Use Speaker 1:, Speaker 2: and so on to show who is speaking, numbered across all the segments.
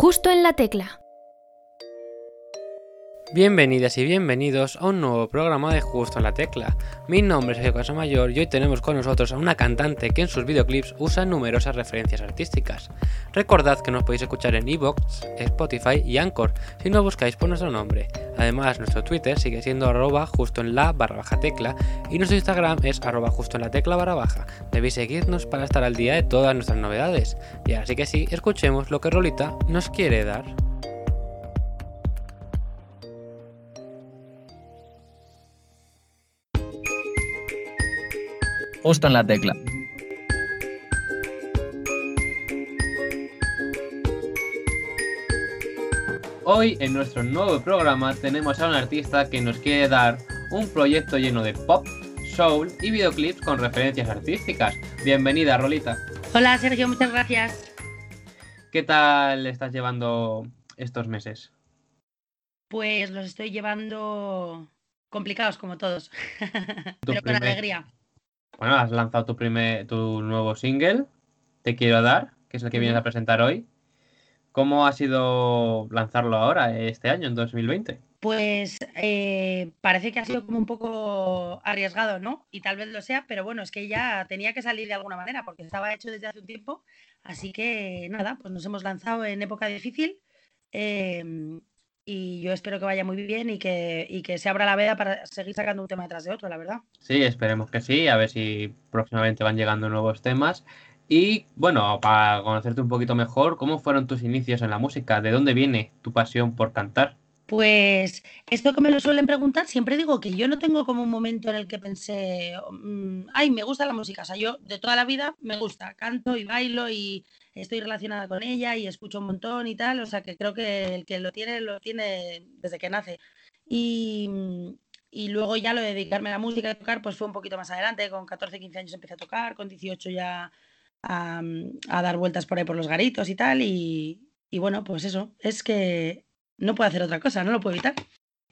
Speaker 1: Justo en la tecla.
Speaker 2: Bienvenidas y bienvenidos a un nuevo programa de Justo en la Tecla. Mi nombre es Sergio Casamayor y hoy tenemos con nosotros a una cantante que en sus videoclips usa numerosas referencias artísticas. Recordad que nos podéis escuchar en Evox, Spotify y Anchor si no buscáis por nuestro nombre. Además, nuestro Twitter sigue siendo arroba justo en la barra baja tecla y nuestro Instagram es arroba justo en la tecla barra baja. Debéis seguirnos para estar al día de todas nuestras novedades. Y así que sí, escuchemos lo que Rolita nos quiere dar.
Speaker 3: Justo en la tecla.
Speaker 2: Hoy en nuestro nuevo programa tenemos a un artista que nos quiere dar un proyecto lleno de pop, soul y videoclips con referencias artísticas. Bienvenida, Rolita.
Speaker 4: Hola Sergio, muchas gracias.
Speaker 2: ¿Qué tal estás llevando estos meses?
Speaker 4: Pues los estoy llevando complicados como todos, pero con alegría.
Speaker 2: Bueno, has lanzado tu primer, tu nuevo single, Te quiero dar, que es el que vienes a presentar hoy. ¿Cómo ha sido lanzarlo ahora, este año, en 2020?
Speaker 4: Pues eh, parece que ha sido como un poco arriesgado, ¿no? Y tal vez lo sea, pero bueno, es que ya tenía que salir de alguna manera porque estaba hecho desde hace un tiempo. Así que nada, pues nos hemos lanzado en época difícil em, y yo espero que vaya muy bien y que, y que se abra la veda para seguir sacando un tema detrás de otro, la verdad.
Speaker 2: Sí, esperemos que sí, a ver si próximamente van llegando nuevos temas. Y bueno, para conocerte un poquito mejor, ¿cómo fueron tus inicios en la música? ¿De dónde viene tu pasión por cantar?
Speaker 4: Pues esto que me lo suelen preguntar, siempre digo que yo no tengo como un momento en el que pensé, mm, ay, me gusta la música. O sea, yo de toda la vida me gusta, canto y bailo y estoy relacionada con ella y escucho un montón y tal. O sea, que creo que el que lo tiene, lo tiene desde que nace. Y, mm, y luego ya lo de dedicarme a la música y tocar, pues fue un poquito más adelante. Con 14, 15 años empecé a tocar, con 18 ya a, a dar vueltas por ahí por los garitos y tal. Y, y bueno, pues eso, es que no puedo hacer otra cosa, no lo puedo evitar.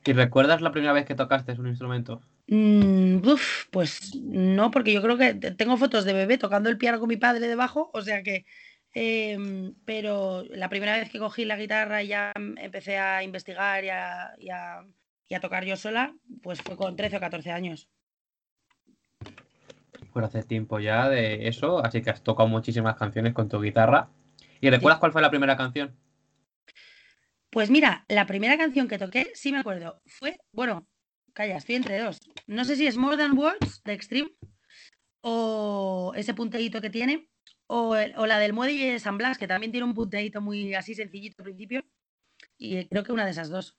Speaker 2: ¿Y recuerdas la primera vez que tocaste un instrumento?
Speaker 4: Mm, uf, pues no, porque yo creo que te- tengo fotos de bebé tocando el piano con mi padre debajo, o sea que, em, pero la primera vez que cogí la guitarra y ya em- empecé a investigar y a, y a- y a tocar yo sola, pues fue con 13 o 14 años.
Speaker 2: Pues hace tiempo ya de eso, así que has tocado muchísimas canciones con tu guitarra. ¿Y recuerdas cuál fue la primera canción?
Speaker 4: Pues mira, la primera canción que toqué, sí me acuerdo, fue, bueno, calla, estoy entre dos. No sé si es More Than Words de Extreme o ese punteíto que tiene, o, el- o la del Muelle de San Blas, que también tiene un punteíto muy así sencillito al principio. Y creo que una de esas dos.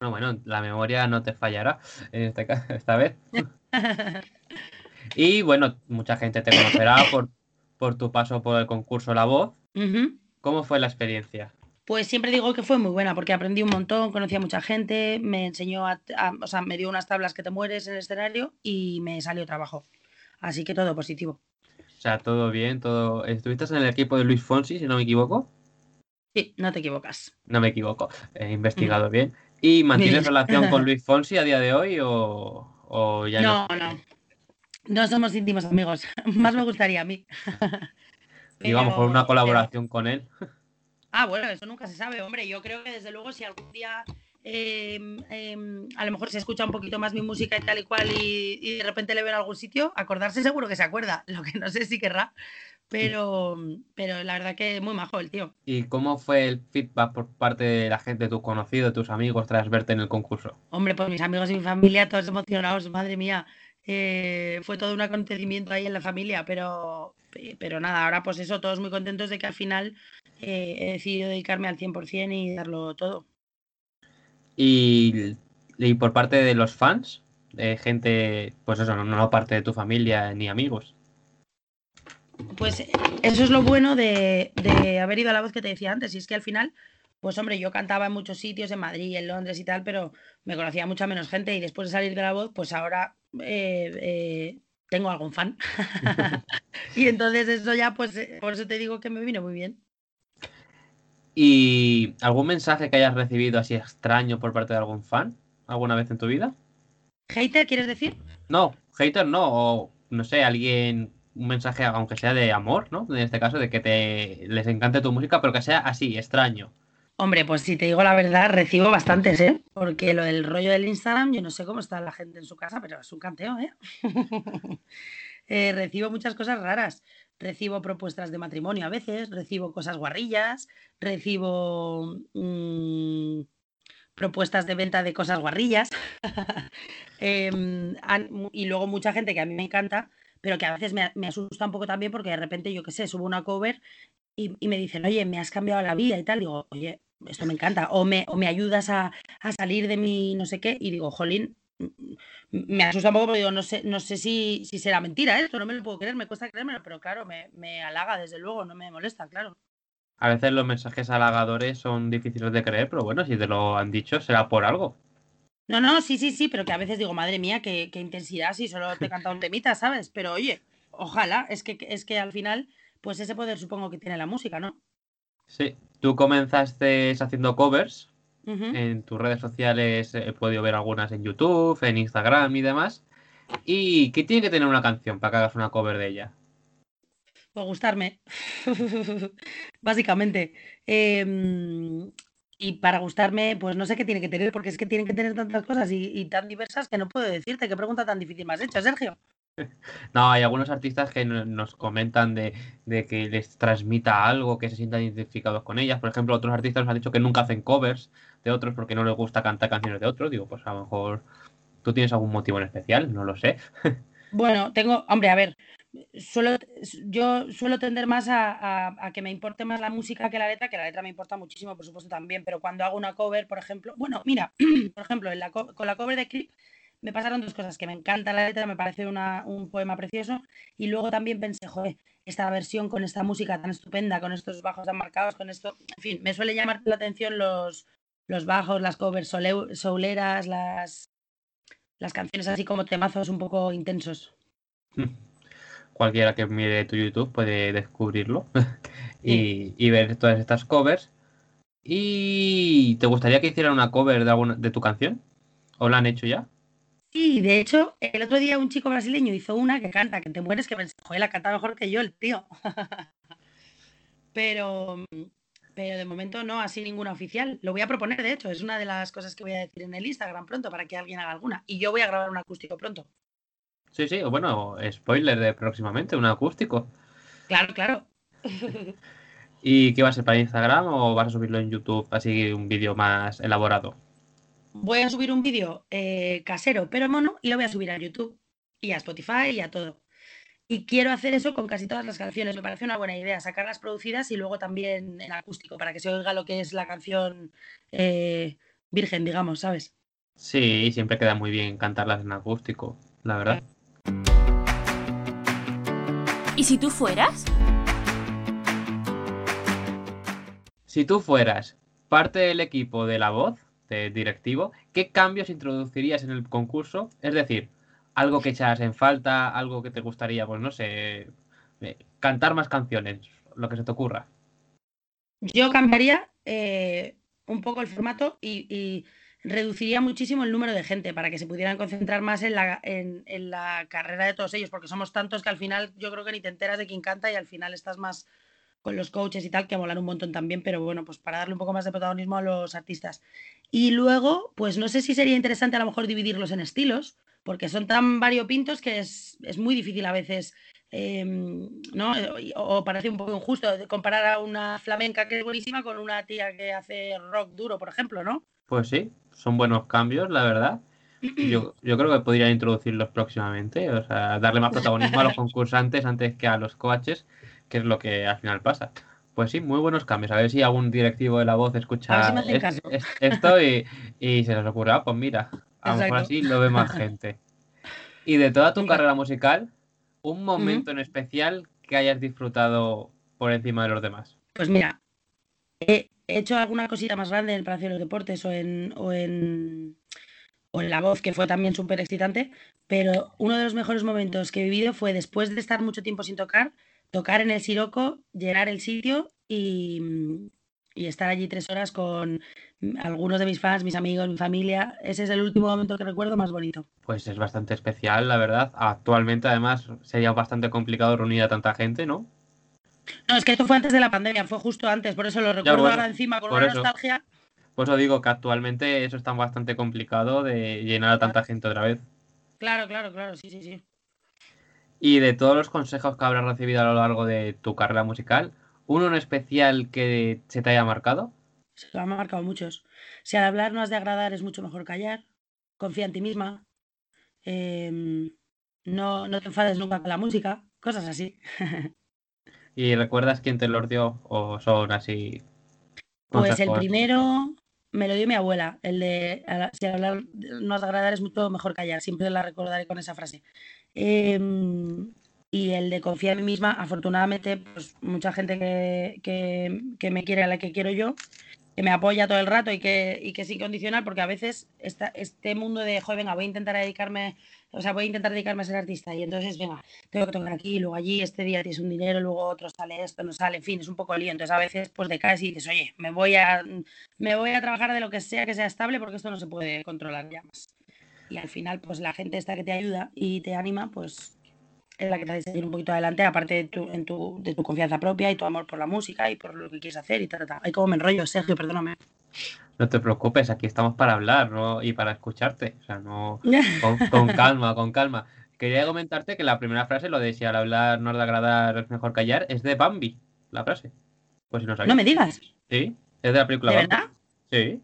Speaker 2: Bueno, bueno, la memoria no te fallará en este esta vez. Y bueno, mucha gente te conocerá por, por tu paso por el concurso La Voz. ¿Cómo fue la experiencia?
Speaker 4: Pues siempre digo que fue muy buena porque aprendí un montón, conocí a mucha gente, me enseñó a, a- o sea, me dio unas tablas que te mueres en el escenario y me salió trabajo. Así que todo positivo.
Speaker 2: O sea, todo bien, todo. ¿Estuviste en el equipo de Luis Fonsi, si no me equivoco?
Speaker 4: Sí, no te equivocas.
Speaker 2: No me equivoco, he investigado bien. ¿Y mantienes relación con Luis Fonsi a día de hoy o, o ya no?
Speaker 4: No, no. No somos íntimos amigos. Más me gustaría a mí.
Speaker 2: Y vamos por una colaboración con él.
Speaker 4: Ah, bueno, eso nunca se sabe, hombre. Yo creo que desde luego si algún día em, em, a lo mejor se escucha un poquito más mi música y tal y cual y, y de repente le veo en algún sitio, acordarse seguro que se acuerda. Lo que no sé si querrá. Pero, pero la verdad que muy majo el tío.
Speaker 2: ¿Y cómo fue el feedback por parte de la gente, tus conocidos, tus amigos, tras verte en el concurso?
Speaker 4: Hombre, pues mis amigos y mi familia, todos emocionados, madre mía. eh, fue todo un acontecimiento ahí en la familia, pero, pero nada, ahora pues eso, todos muy contentos de que al final eh, he decidido dedicarme al 100% y darlo todo.
Speaker 2: Y, y por parte de los fans, de gente, pues eso, no, no parte de tu familia ni amigos.
Speaker 4: Pues eso es lo bueno de, de haber ido a la voz que te decía antes, y es que al final, pues hombre, yo cantaba en muchos sitios, en Madrid, en Londres y tal, pero me conocía mucha menos gente y después de salir de la voz, pues ahora eh, eh, tengo algún fan. y entonces eso ya, pues eh, por eso te digo que me vino muy bien.
Speaker 2: ¿Y algún mensaje que hayas recibido así extraño por parte de algún fan alguna vez en tu vida?
Speaker 4: ¿Hater quieres decir?
Speaker 2: No, hater no, o no sé, alguien un mensaje, aunque sea de amor, ¿no? En este caso, de que te les encante tu música, pero que sea así, extraño.
Speaker 4: Hombre, pues si te digo la verdad, recibo bastantes, ¿eh? Porque lo del rollo del Instagram, yo no sé cómo está la gente en su casa, pero es un canteo, ¿eh? eh recibo muchas cosas raras. Recibo propuestas de matrimonio a veces, recibo cosas guarrillas, recibo mm, propuestas de venta de cosas guarrillas. Em, y luego mucha gente que a mí me encanta, pero que a veces me, asusta un poco también porque de repente, yo qué sé, subo una cover y, me dicen, oye, me has cambiado la vida y tal. Digo, oye, esto me encanta. O me, o me ayudas a, salir de mi no sé qué. Y digo, jolín, me asusta un poco porque digo, no sé, no sé si, si será mentira esto, no me lo puedo creer, me cuesta creérmelo, pero claro, me, me halaga desde luego, no me molesta, claro.
Speaker 2: A veces los mensajes halagadores son difíciles de creer, pero bueno, si te lo han dicho, será por algo.
Speaker 4: No, no, sí, sí, sí, pero que a veces digo, madre mía, qué, intensidad si solo te canta un temita, ¿sabes? Pero oye, ojalá, es que, es que al final, pues ese poder supongo que tiene la música, ¿no?
Speaker 2: Sí, tú comenzaste haciendo covers. En tus redes sociales he podido ver algunas en YouTube, en Instagram y demás. ¿Y qué tiene que tener una canción para que hagas una cover de ella?
Speaker 4: Pues gustarme, básicamente. Em, y para gustarme, pues no sé qué tiene que tener, porque es que tienen que tener tantas cosas y, tan diversas que no puedo decirte. ¿Qué pregunta tan difícil me has hecho, Sergio?
Speaker 2: No, hay algunos artistas que nos comentan de, que les transmita algo, que se sientan identificados con ellas. Por ejemplo, otros artistas nos han dicho que nunca hacen covers de otros porque no les gusta cantar canciones de otros. Digo, pues a lo mejor tú tienes algún motivo en especial, no lo sé.
Speaker 4: Bueno, tengo, hombre, a ver, suelo, yo suelo tender más a, que me importe más la música que la letra, que la letra me importa muchísimo, por supuesto, también, pero cuando hago una cover, por ejemplo, bueno, mira, por ejemplo, con la cover de clip me pasaron dos cosas, que me encanta la letra, me parece un poema precioso, y luego también pensé, joder, esta versión con esta música tan estupenda, con estos bajos tan marcados, con esto, en fin, me suele llamar la atención los, los bajos, las covers souleras, las, las canciones así como temazos un poco intensos.
Speaker 2: Cualquiera que mire tu YouTube puede descubrirlo y, ver todas estas covers. ¿Y te gustaría que hiciera una cover de, alguna, de tu canción? ¿O la han hecho ya?
Speaker 4: Sí, de hecho, el otro día un chico brasileño hizo una que canta, que te mueres, que pensé, joder, la canta mejor que yo, el tío. pero, pero de momento no, así ninguna oficial. Lo voy a proponer, de hecho, es una de las cosas que voy a decir en el Instagram pronto para que alguien haga alguna. Y yo voy a grabar un acústico pronto.
Speaker 2: Sí, sí, bueno, spoiler de próximamente, un acústico.
Speaker 4: Claro, claro.
Speaker 2: ¿Y qué va a ser para Instagram o vas a subirlo en YouTube, así un vídeo más elaborado?
Speaker 4: Voy a subir un vídeo eh, casero, pero mono, y lo voy a subir a YouTube y a Spotify y a todo. Y quiero hacer eso con casi todas las canciones. Me parece una buena idea, sacarlas producidas y luego también en acústico, para que se oiga lo que es la canción eh, virgen, digamos, ¿sabes?
Speaker 2: Sí, siempre queda muy bien cantarlas en acústico, la verdad.
Speaker 1: ¿Y si tú fueras?
Speaker 2: Si tú fueras parte del equipo de la voz, de directivo, ¿qué cambios introducirías en el concurso? Es decir, algo que echas en falta, algo que te gustaría, pues no sé, eh, cantar más canciones, lo que se te ocurra.
Speaker 4: Yo cambiaría eh, un poco el formato y reduciría muchísimo el número de gente para que se pudieran concentrar más en la, en, la carrera de todos ellos, porque somos tantos que al final yo creo que ni te enteras de quién canta y al final estás más con los coaches y tal, que molan un montón también, pero bueno, pues para darle un poco más de protagonismo a los artistas. Y luego, pues no sé si sería interesante a lo mejor dividirlos en estilos, porque son tan variopintos que es, es muy difícil a veces, em, ¿no? O, parece un poco injusto comparar a una flamenca que es buenísima con una tía que hace rock duro, por ejemplo, ¿no?
Speaker 2: Pues sí, son buenos cambios, la verdad. Yo, creo que podrían introducirlos próximamente, o sea, darle más protagonismo a los concursantes antes que a los coaches, que es lo que al final pasa. Pues sí, muy buenos cambios. A ver si algún directivo de la voz escucha esto y, se les ocurre, ah, pues mira, a lo mejor así lo ve más gente. Y de toda tu carrera musical, un momento en especial que hayas disfrutado por encima de los demás.
Speaker 4: Pues mira, he hecho alguna cosita más grande en el Palacio de los Deportes o en, o en, o en La Voz, que fue también súper excitante, pero uno de los mejores momentos que he vivido fue después de estar mucho tiempo sin tocar, tocar en el Siroco, llenar el sitio y, y estar allí tres horas con algunos de mis fans, mis amigos, mi familia, ese es el último momento que recuerdo más bonito.
Speaker 2: Pues es bastante especial, la verdad. Actualmente, además, sería bastante complicado reunir a tanta gente, ¿no?
Speaker 4: No, es que esto fue antes de la pandemia, fue justo antes, por eso lo recuerdo ahora encima con una nostalgia.
Speaker 2: Por eso digo que actualmente eso está bastante complicado de llenar a tanta gente otra vez.
Speaker 4: Claro, claro, claro, sí, sí, sí.
Speaker 2: Y de todos los consejos que habrás recibido a lo largo de tu carrera musical, ¿uno en especial que se te haya marcado?
Speaker 4: Se me han marcado muchos. Si al hablar no has de agradar, es mucho mejor callar. Confía en ti misma. Em, no, no te enfades nunca con la música. Cosas así.
Speaker 2: ¿Y recuerdas quién te los dio o son así?
Speaker 4: Pues el primero me lo dio mi abuela, el de si al hablar no has de agradar es mucho mejor callar, siempre la recordaré con esa frase. Em, y el de confiar en mí misma, afortunadamente, pues mucha gente que, que, me quiere a la que quiero yo, que me apoya todo el rato y que, y que es incondicional, porque a veces esta, este mundo de, joder, venga, voy a intentar dedicarme, o sea, voy a intentar dedicarme a ser artista, y entonces, venga, tengo que tocar aquí, luego allí, este día tienes un dinero, luego otro sale esto, no sale, en fin, es un poco lío, entonces a veces pues decaes y dices, oye, me voy a, me voy a trabajar de lo que sea que sea estable, porque esto no se puede controlar ya más. Y al final, pues la gente esta que te ayuda y te anima, pues es la que te hace seguir un poquito adelante, aparte de tu, en tu, de tu confianza propia y tu amor por la música y por lo que quieres hacer y tal, tal. Ay, como me enrollo, Sergio, perdóname.
Speaker 2: No te preocupes, aquí estamos para hablar ¿no? y para escucharte. O sea, no. Con, calma, con calma. Quería comentarte que la primera frase, lo de si al hablar no de agradar es mejor callar, es de Bambi, la frase. Pues si no sabes.
Speaker 4: No me digas.
Speaker 2: Sí, es de la película
Speaker 4: ¿De verdad?
Speaker 2: Sí.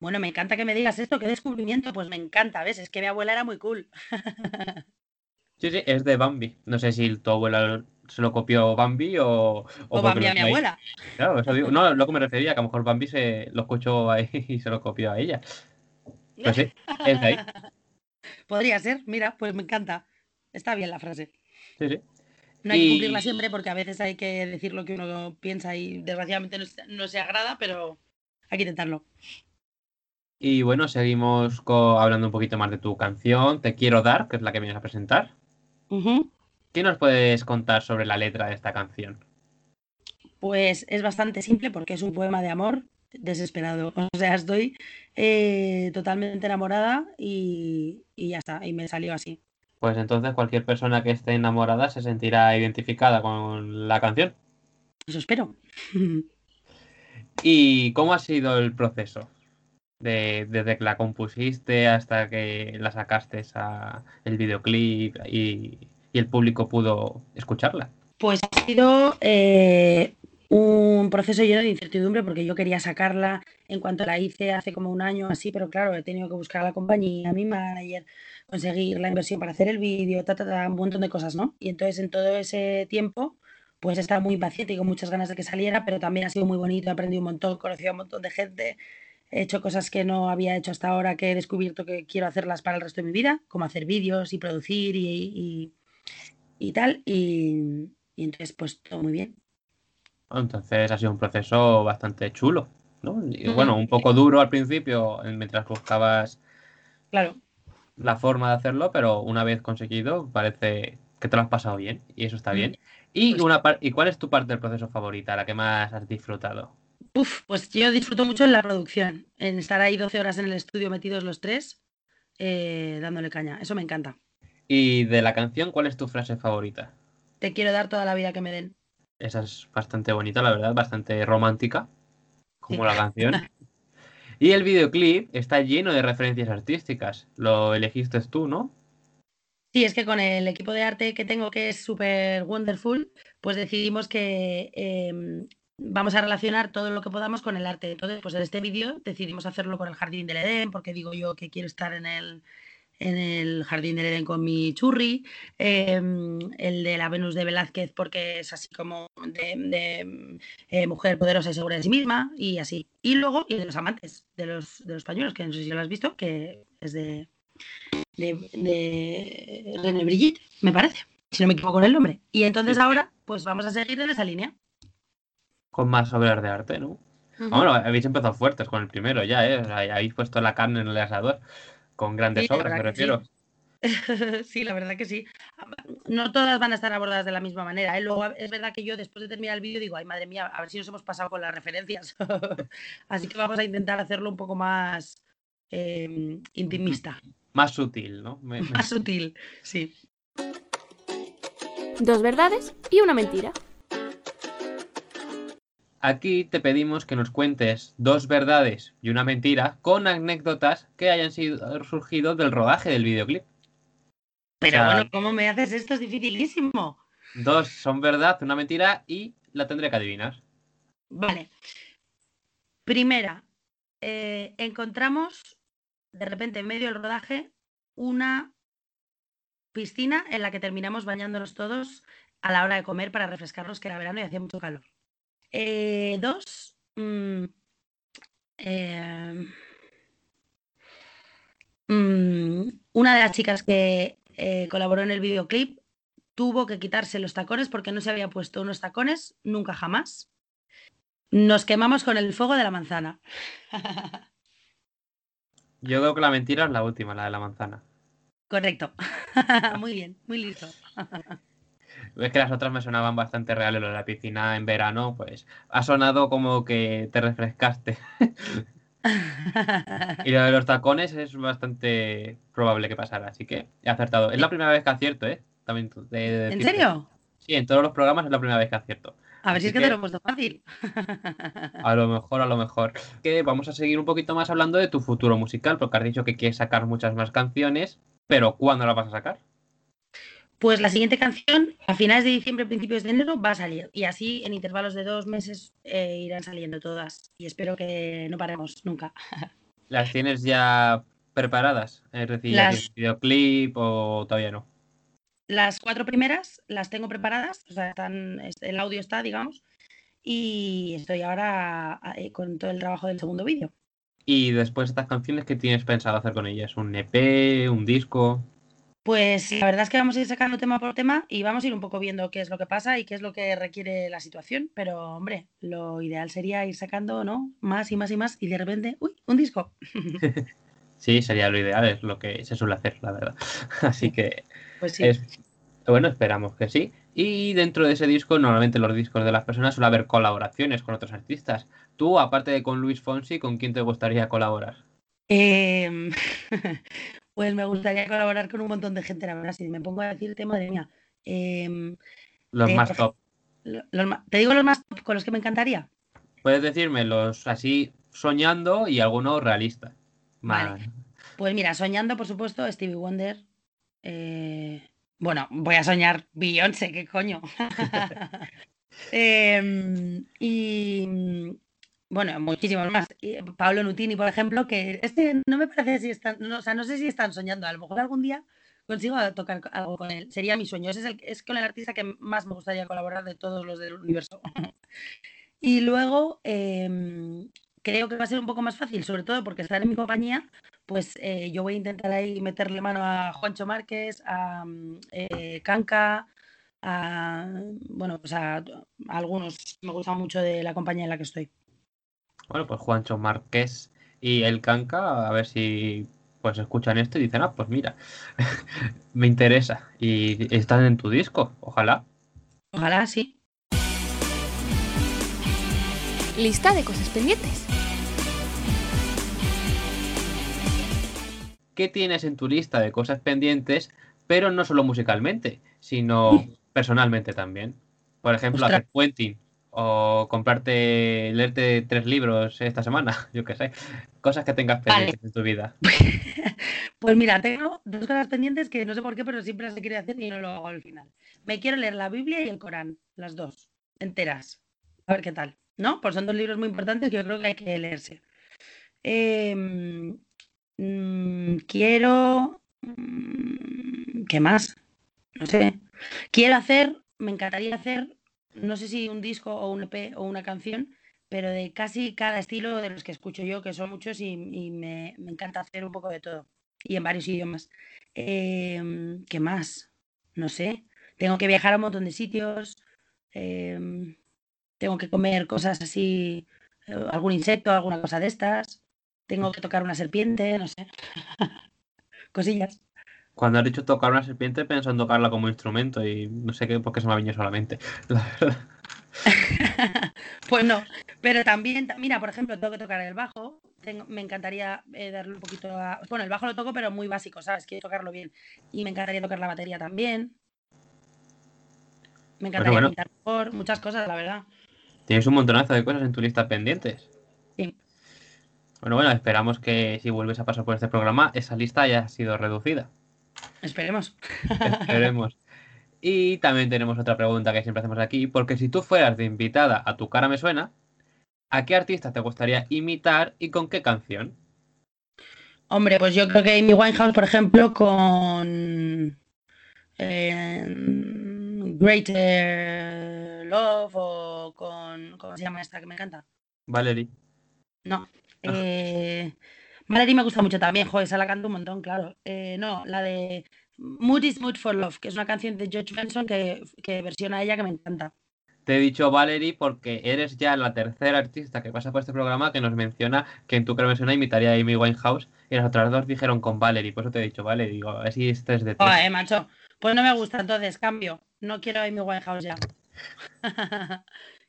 Speaker 4: Bueno, me encanta que me digas esto, qué descubrimiento, pues me encanta, ¿ves? Es que mi abuela era muy cool.
Speaker 2: Sí, sí, es de Bambi. No sé si tu abuela se lo copió Bambi o.
Speaker 4: O, Bambi a mi abuela.
Speaker 2: Claro, eso digo. No, lo que me refería, que a lo mejor Bambi se lo escuchó ahí y se lo copió a ella. Pues sí, es de ahí.
Speaker 4: Podría ser, mira, pues me encanta. Está bien la frase.
Speaker 2: Sí, sí.
Speaker 4: No hay que cumplirla siempre porque a veces hay que decir lo que uno piensa y desgraciadamente no, se agrada, pero hay que intentarlo.
Speaker 2: Y bueno, seguimos hablando un poquito más de tu canción, Te quiero dar, que es la que vienes a presentar. ¿Qué nos puedes contar sobre la letra de esta canción?
Speaker 4: Pues es bastante simple porque es un poema de amor desesperado. O sea, estoy eh, totalmente enamorada y, ya está, y me salió así.
Speaker 2: Pues entonces cualquier persona que esté enamorada se sentirá identificada con la canción.
Speaker 4: Eso espero.
Speaker 2: ¿Y cómo ha sido el proceso? Desde que la compusiste hasta que la sacaste a el videoclip y, el público pudo escucharla?
Speaker 4: Pues ha sido eh, un proceso lleno de incertidumbre porque yo quería sacarla en cuanto la hice hace como un año así, pero claro, he tenido que buscar a la compañía, a mi manager, conseguir la inversión para hacer el vídeo, un montón de cosas, ¿no? Y entonces en todo ese tiempo pues he estado muy impaciente y con muchas ganas de que saliera, pero también ha sido muy bonito, he aprendido un montón, conocido a un montón de gente, He hecho cosas que no había hecho hasta ahora, que he descubierto que quiero hacerlas para el resto de mi vida, como hacer vídeos y producir y, y, tal. Y, entonces, pues todo muy bien.
Speaker 2: Entonces ha sido un proceso bastante chulo, ¿no? Y, bueno, un poco duro al principio, mientras buscabas
Speaker 4: claro.
Speaker 2: la forma de hacerlo, pero una vez conseguido, parece que te lo has pasado bien y eso está bien. ¿Y, pues una ¿Y cuál es tu parte del proceso favorita, la que más has disfrutado?
Speaker 4: Uf, pues yo disfruto mucho en la producción, en estar ahí 12 horas en el estudio metidos los tres, eh, dándole caña. Eso me encanta.
Speaker 2: ¿Y de la canción, cuál es tu frase favorita?
Speaker 4: Te quiero dar toda la vida que me den.
Speaker 2: Esa es bastante bonita, la verdad, bastante romántica, como la canción. y el videoclip está lleno de referencias artísticas. Lo elegiste tú, ¿no?
Speaker 4: Sí, es que con el equipo de arte que tengo, que es súper wonderful, pues decidimos que em, vamos a relacionar todo lo que podamos con el arte. Entonces, pues en este vídeo decidimos hacerlo con el Jardín del Edén, porque digo yo que quiero estar en el, en el Jardín del Edén con mi churri, em, el de la Venus de Velázquez porque es así como de, eh, mujer poderosa y segura de sí misma y así. Y luego, y de los amantes, de los, de los pañuelos, que no sé si lo has visto, que es de, de, René Brigitte, me parece, si no me equivoco con el nombre. Y entonces ahora, pues vamos a seguir en esa línea
Speaker 2: con más obras de arte, ¿no? Bueno, habéis empezado fuertes con el primero ya, ¿eh? habéis puesto la carne en el asador con grandes obras, me refiero.
Speaker 4: sí, la verdad que sí. No todas van a estar abordadas de la misma manera. ¿eh? Luego es verdad que yo después de terminar el vídeo digo, ay madre mía, a ver si nos hemos pasado con las referencias. Así que vamos a intentar hacerlo un poco más em, intimista.
Speaker 2: Más sutil, ¿no?
Speaker 4: Más sutil, sí.
Speaker 1: Dos verdades y una mentira.
Speaker 2: Aquí te pedimos que nos cuentes dos verdades y una mentira con anécdotas que hayan sido, surgido del rodaje del videoclip.
Speaker 4: Pero bueno, ¿cómo me haces esto? Es dificilísimo.
Speaker 2: Dos son verdad, una mentira y la tendré que adivinar.
Speaker 4: Vale. Primera, eh, encontramos de repente en medio del rodaje una piscina en la que terminamos bañándonos todos a la hora de comer para refrescarnos, que era verano y hacía mucho calor. Eh, dos, mm, em, mm, una de las chicas que eh, colaboró en el videoclip tuvo que quitarse los tacones porque no se había puesto unos tacones nunca jamás. Nos quemamos con el fuego de la manzana.
Speaker 2: Yo creo que la mentira es la última, la de la manzana.
Speaker 4: Correcto. muy bien, muy listo.
Speaker 2: Es que las otras me sonaban bastante reales, lo de la piscina en verano, pues ha sonado como que te refrescaste. y lo de los tacones es bastante probable que pasara, así que he acertado. Es la primera vez que acierto, ¿eh? También
Speaker 4: ¿En serio?
Speaker 2: Sí, en todos los programas es la primera vez que acierto.
Speaker 4: A ver si es que, te lo he puesto fácil.
Speaker 2: a lo mejor, a lo mejor. Que vamos a seguir un poquito más hablando de tu futuro musical, porque has dicho que quieres sacar muchas más canciones, pero ¿cuándo la vas a sacar?
Speaker 4: Pues la siguiente canción, a finales de diciembre, principios de enero, va a salir. Y así, en intervalos de dos meses, eh, irán saliendo todas. Y espero que no paremos nunca.
Speaker 2: ¿Las tienes ya preparadas? Es decir, las... videoclip o todavía no?
Speaker 4: Las cuatro primeras las tengo preparadas, o sea, están, el audio está, digamos, y estoy ahora eh, con todo el trabajo del segundo vídeo.
Speaker 2: Y después estas canciones, ¿qué tienes pensado hacer con ellas? ¿Un EP, un disco?
Speaker 4: Pues la verdad es que vamos a ir sacando tema por tema y vamos a ir un poco viendo qué es lo que pasa y qué es lo que requiere la situación. Pero, hombre, lo ideal sería ir sacando, ¿no? Más y más y más y de repente, ¡uy! Un disco.
Speaker 2: Sí, sería lo ideal, es lo que se suele hacer, la verdad. Así que.
Speaker 4: Pues sí.
Speaker 2: bueno, esperamos que sí. Y dentro de ese disco, normalmente los discos de las personas suele haber colaboraciones con otros artistas. Tú, aparte de con Luis Fonsi, ¿con quién te gustaría colaborar?
Speaker 4: Eh... Pues me gustaría colaborar con un montón de gente, la verdad. Si me pongo a decirte, madre mía. Em,
Speaker 2: los más top.
Speaker 4: ¿Te digo los más top con los que me encantaría?
Speaker 2: Puedes decirme los así soñando y algunos realistas.
Speaker 4: Vale. Pues mira, soñando, por supuesto, Stevie Wonder. Eh, bueno, voy a soñar Beyoncé, ¿qué coño? Em, y bueno, muchísimos más. Pablo Nutini, por ejemplo, que este no me parece si están, no, o sea, no sé si están soñando, a lo mejor algún día consigo tocar algo con él. Sería mi sueño. Ese es, el, es con el artista que más me gustaría colaborar de todos los del universo. y luego em, creo que va a ser un poco más fácil, sobre todo porque estar en mi compañía, pues eh, yo voy a intentar ahí meterle mano a Juancho Márquez, a eh, Canca, a, bueno, pues a, a algunos me gusta mucho de la compañía en la que estoy.
Speaker 2: Bueno, pues Juancho Márquez y el Canca, a ver si pues escuchan esto y dicen, ah, pues mira, me interesa. Y están en tu disco, ojalá.
Speaker 4: Ojalá, sí.
Speaker 1: Lista de cosas pendientes.
Speaker 2: ¿Qué tienes en tu lista de cosas pendientes, pero no solo musicalmente, sino personalmente también? Por ejemplo, hacer puenting o comprarte, leerte tres libros esta semana, yo qué sé, cosas que tengas pendientes en tu vida.
Speaker 4: Pues mira, tengo dos cosas pendientes que no sé por qué, pero siempre las he querido hacer y no lo hago al final. Me quiero leer la Biblia y el Corán, las dos, enteras. A ver qué tal, ¿no? Pues son dos libros muy importantes que yo creo que hay que leerse. Em, mm, quiero... Mm, ¿Qué más? No sé. Quiero hacer, me encantaría hacer no sé si un disco o un EP o una canción, pero de casi cada estilo de los que escucho yo, que son muchos y, me, encanta hacer un poco de todo, y en varios idiomas. Em, ¿Qué más? No sé. Tengo que viajar a un montón de sitios, em, tengo que comer cosas así, eh, algún insecto, alguna cosa de estas, tengo que tocar una serpiente, no sé. Cosillas.
Speaker 2: Cuando has dicho tocar una serpiente, pensado en tocarla como instrumento y no sé qué, por qué se me ha venido solamente. La verdad.
Speaker 4: pues no, pero también, mira, por ejemplo, tengo que tocar el bajo. Tengo, me encantaría eh, darle un poquito a. Bueno, el bajo lo toco, pero muy básico, ¿sabes? Quiero tocarlo bien. Y me encantaría tocar la batería también. Me encantaría
Speaker 2: bueno.
Speaker 4: pintar mejor, muchas cosas, la verdad.
Speaker 2: Tienes un montonazo de cosas en tu lista pendientes.
Speaker 4: Sí.
Speaker 2: Bueno, bueno, esperamos que si vuelves a pasar por este programa, esa lista haya sido reducida.
Speaker 4: Esperemos.
Speaker 2: Esperemos. Y también tenemos otra pregunta que siempre hacemos aquí, porque si tú fueras de invitada a Tu cara me suena, ¿a qué artista te gustaría imitar y con qué canción?
Speaker 4: Hombre, pues yo creo que Amy Winehouse, por ejemplo, con eh, Greater Love o con. ¿Cómo se llama esta que me encanta?
Speaker 2: Valerie.
Speaker 4: No. Eh, Valerie me gusta mucho también, joder, esa la canto un montón, claro. Eh, no, la de Mood is Mood for Love, que es una canción de George Benson que, que versiona ella que me encanta.
Speaker 2: Te he dicho Valerie porque eres ya la tercera artista que pasa por este programa que nos menciona que en tu suena imitaría a Amy Winehouse y las otras dos dijeron con Valerie, por eso te he dicho Valerie, digo, a ver si este es de tres.
Speaker 4: Joder, macho. Pues no me gusta, entonces cambio. No quiero a Amy Winehouse ya.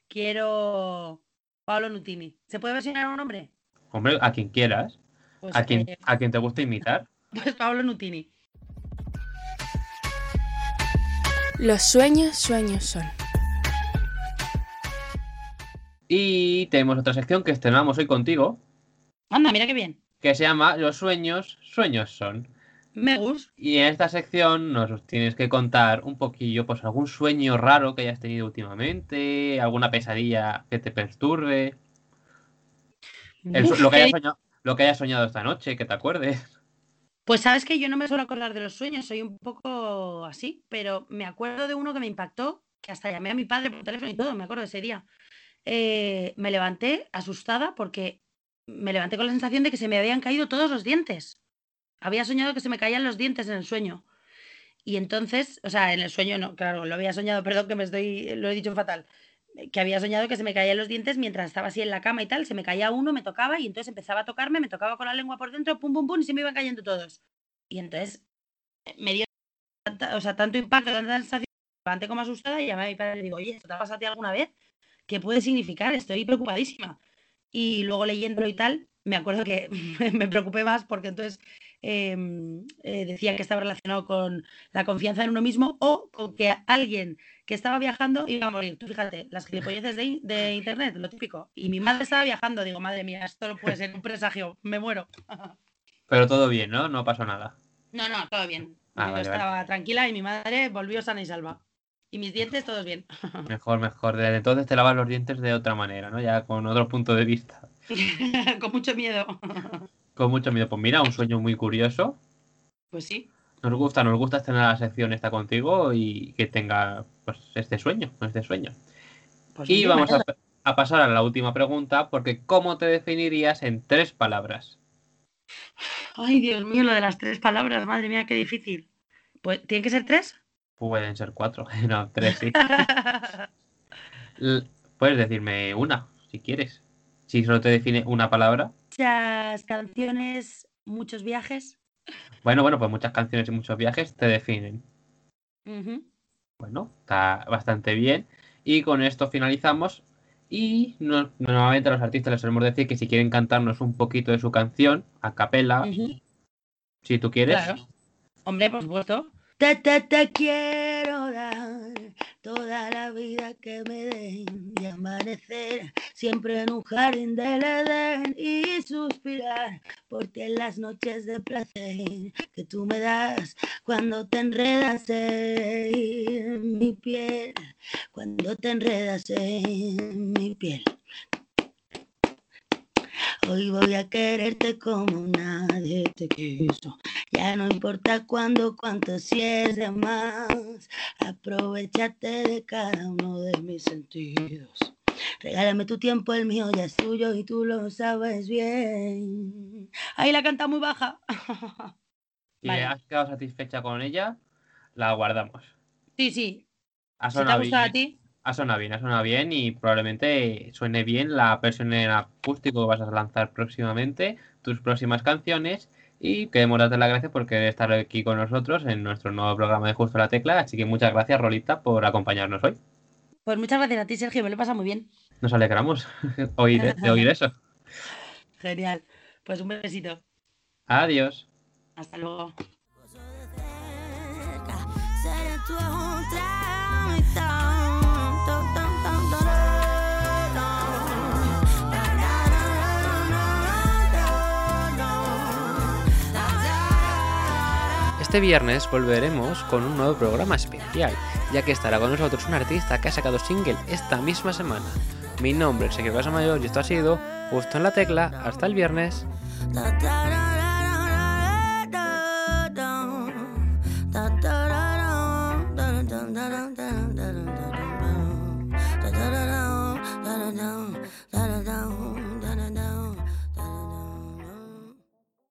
Speaker 4: quiero Pablo Nutini. ¿Se puede versionar a un hombre?
Speaker 2: Hombre, a quien quieras,
Speaker 4: Pues,
Speaker 2: a quien,
Speaker 4: eh,
Speaker 2: a quien te guste imitar.
Speaker 4: pues Pablo Nutini.
Speaker 1: Los sueños, sueños son.
Speaker 2: Y tenemos otra sección que estrenamos hoy contigo,
Speaker 4: Anda, mira qué bien.
Speaker 2: que se llama Los sueños, sueños son.
Speaker 4: Me gusta.
Speaker 2: Y en esta sección nos tienes que contar un poquillo, pues algún sueño raro que hayas tenido últimamente, alguna pesadilla que te perturbe, el lo, que hayas soñado, lo que hayas soñado esta noche, que te acuerdes.
Speaker 4: Pues sabes que yo no me suelo acordar de los sueños, soy un poco así, pero me acuerdo de uno que me impactó, que hasta llamé a mi padre por teléfono y todo, me acuerdo de ese día. Eh, me levanté asustada porque me levanté con la sensación de que se me habían caído todos los dientes. Había soñado que se me caían los dientes en el sueño. Y entonces, o sea, en el sueño no, claro, lo había soñado, perdón que me estoy, lo he dicho fatal, que había soñado que se me caían los dientes mientras estaba así en la cama y tal, se me caía uno, me tocaba y entonces empezaba a tocarme, me tocaba con la lengua por dentro, pum, pum, pum, y se me iban cayendo todos. Y entonces eh, me dio tanta- o sea, tanto impacto, tanta sensación, me como asustada y llamé a mi padre y digo, oye, ¿esto te ha pasado a ti alguna vez? ¿Qué puede significar? Estoy preocupadísima. Y luego leyéndolo y tal, me acuerdo que me preocupé más porque entonces em, eh, decía que estaba relacionado con la confianza en uno mismo o con que alguien que estaba viajando iba a morir. Tú fíjate, las gilipolleces de, in- de internet, lo típico. Y mi madre estaba viajando, digo, madre mía, esto no puede ser un presagio, me muero.
Speaker 2: Pero todo bien, ¿no? No pasó nada.
Speaker 4: No, no, todo bien.
Speaker 2: Ah,
Speaker 4: Yo
Speaker 2: vale, vale.
Speaker 4: estaba tranquila y mi madre volvió sana y salva. Y mis dientes, todos bien.
Speaker 2: Mejor, mejor. Desde entonces te lavas los dientes de otra manera, ¿no? Ya con otro punto de vista.
Speaker 4: Con mucho miedo.
Speaker 2: Con mucho miedo. Pues mira, un sueño muy curioso.
Speaker 4: Pues sí.
Speaker 2: Nos gusta, nos gusta tener la sección esta contigo y que tenga pues este sueño, este sueño.
Speaker 4: Pues
Speaker 2: Y vamos a, a pasar a la última pregunta, porque ¿cómo te definirías en tres palabras?
Speaker 4: Ay, Dios mío, lo de las tres palabras, madre mía, qué difícil. Pues, ¿tiene que ser tres?
Speaker 2: Pueden ser cuatro, no, tres sí. Puedes decirme una, si quieres. Si solo te define una palabra.
Speaker 4: Muchas canciones, muchos viajes.
Speaker 2: Bueno, bueno, pues muchas canciones y muchos viajes te definen. Bueno, está bastante bien. Y con esto finalizamos. Y no- normalmente a los artistas les solemos decir que si quieren cantarnos un poquito de su canción, a capela, si tú quieres.
Speaker 4: Claro. Hombre, por supuesto. Te, te, te quiero dar la vida que me den y amanecer siempre en un jardín del Edén y suspirar por ti en las noches de placer que tú me das cuando te enredas en mi piel, cuando te enredas en mi piel. Hoy voy a quererte como nadie te quiso. Ya no importa cuándo, cuánto, si es de más. Aprovechate de cada uno de mis sentidos. Regálame tu tiempo, el mío ya es tuyo y tú lo sabes bien. Ahí la canta muy baja.
Speaker 2: Si
Speaker 4: Vale.
Speaker 2: has quedado satisfecha con ella, la guardamos.
Speaker 4: Sí, sí. Si te ha gustado a ti,
Speaker 2: ha sonado bien, ha sonado bien y probablemente suene bien la versión en acústico que vas a lanzar próximamente, tus próximas canciones Y queremos darte las gracias por querer estar aquí con nosotros en nuestro nuevo programa de Justo la Tecla. Así que muchas gracias, Rolita, por acompañarnos hoy.
Speaker 4: Pues muchas gracias a ti, Sergio, me lo pasa muy bien.
Speaker 2: Nos alegramos oír, de oír eso.
Speaker 4: Genial. Pues un besito.
Speaker 2: Adiós.
Speaker 4: Hasta luego.
Speaker 2: Este viernes volveremos con un nuevo programa especial, ya que estará con nosotros un artista que ha sacado single esta misma semana. Mi nombre es Sergio Casamayor y esto ha sido Justo en la Tecla. Hasta el viernes.